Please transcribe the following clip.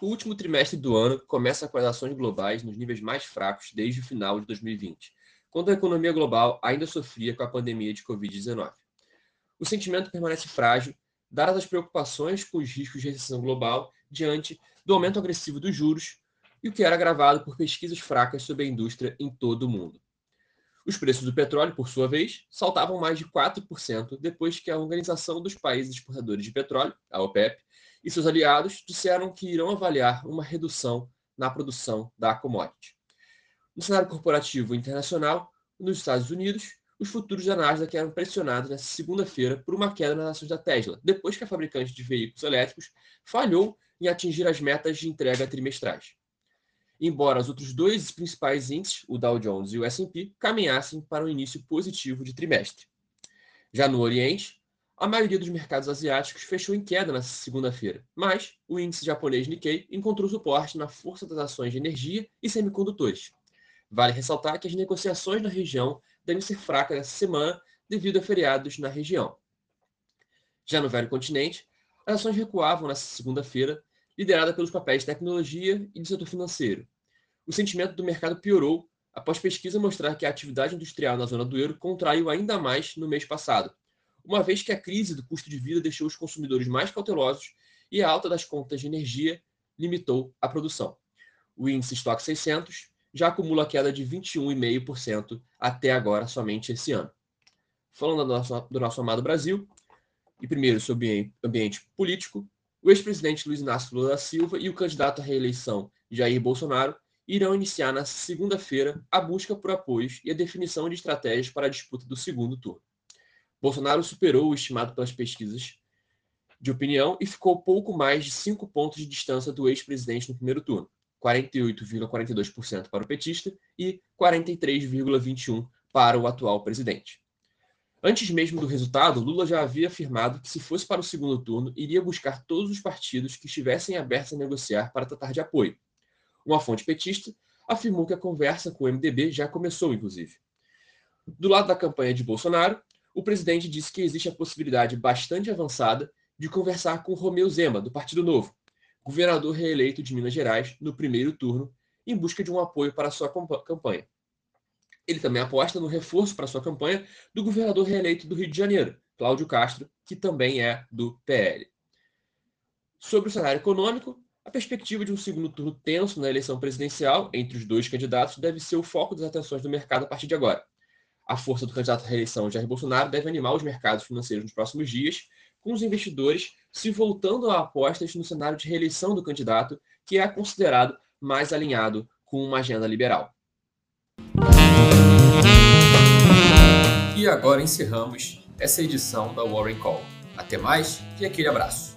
O último trimestre do ano começa com as ações globais nos níveis mais fracos desde o final de 2020, quando a economia global ainda sofria com a pandemia de Covid-19. O sentimento permanece frágil, dadas as preocupações com os riscos de recessão global diante do aumento agressivo dos juros e o que era agravado por pesquisas fracas sobre a indústria em todo o mundo. Os preços do petróleo, por sua vez, saltavam mais de 4% depois que a Organização dos Países Exportadores de Petróleo, a OPEP, e seus aliados disseram que irão avaliar uma redução na produção da commodity. No cenário corporativo internacional, nos Estados Unidos, os futuros da Nasdaq eram pressionados nesta segunda-feira por uma queda nas ações da Tesla, depois que a fabricante de veículos elétricos falhou em atingir as metas de entrega trimestrais. Embora os outros dois principais índices, o Dow Jones e o S&P, caminhassem para um início positivo de trimestre. Já no Oriente, a maioria dos mercados asiáticos fechou em queda nesta segunda-feira, mas o índice japonês Nikkei encontrou suporte na força das ações de energia e semicondutores. Vale ressaltar que as negociações na região devem ser fracas essa semana devido a feriados na região. Já no velho continente, as ações recuavam nesta segunda-feira, liderada pelos papéis de tecnologia e do setor financeiro. O sentimento do mercado piorou após pesquisa mostrar que a atividade industrial na zona do euro contraiu ainda mais no mês passado, uma vez que a crise do custo de vida deixou os consumidores mais cautelosos e a alta das contas de energia limitou a produção. O índice Stock 600 já acumula queda de 21,5% até agora, somente esse ano. Falando do nosso, do nosso amado Brasil, e primeiro sobre ambiente político, o ex-presidente Luiz Inácio Lula da Silva e o candidato à reeleição Jair Bolsonaro irão iniciar na segunda-feira a busca por apoios e a definição de estratégias para a disputa do segundo turno. Bolsonaro superou o estimado pelas pesquisas de opinião e ficou pouco mais de cinco pontos de distância do ex-presidente no primeiro turno, 48,42% para o petista e 43,21% para o atual presidente. Antes mesmo do resultado, Lula já havia afirmado que, se fosse para o segundo turno, iria buscar todos os partidos que estivessem abertos a negociar para tratar de apoio. Uma fonte petista afirmou que a conversa com o MDB já começou, inclusive. Do lado da campanha de Bolsonaro, o presidente disse que existe a possibilidade bastante avançada de conversar com Romeu Zema, do Partido Novo, governador reeleito de Minas Gerais no primeiro turno, em busca de um apoio para sua campanha. Ele também aposta no reforço para sua campanha do governador reeleito do Rio de Janeiro, Cláudio Castro, que também é do PL. Sobre o cenário econômico, a perspectiva de um segundo turno tenso na eleição presidencial entre os dois candidatos deve ser o foco das atenções do mercado a partir de agora a força do candidato à reeleição Jair Bolsonaro deve animar os mercados financeiros nos próximos dias, com os investidores se voltando a apostas no cenário de reeleição do candidato, que é considerado mais alinhado com uma agenda liberal. E agora encerramos essa edição da Warren Call. Até mais e aquele abraço.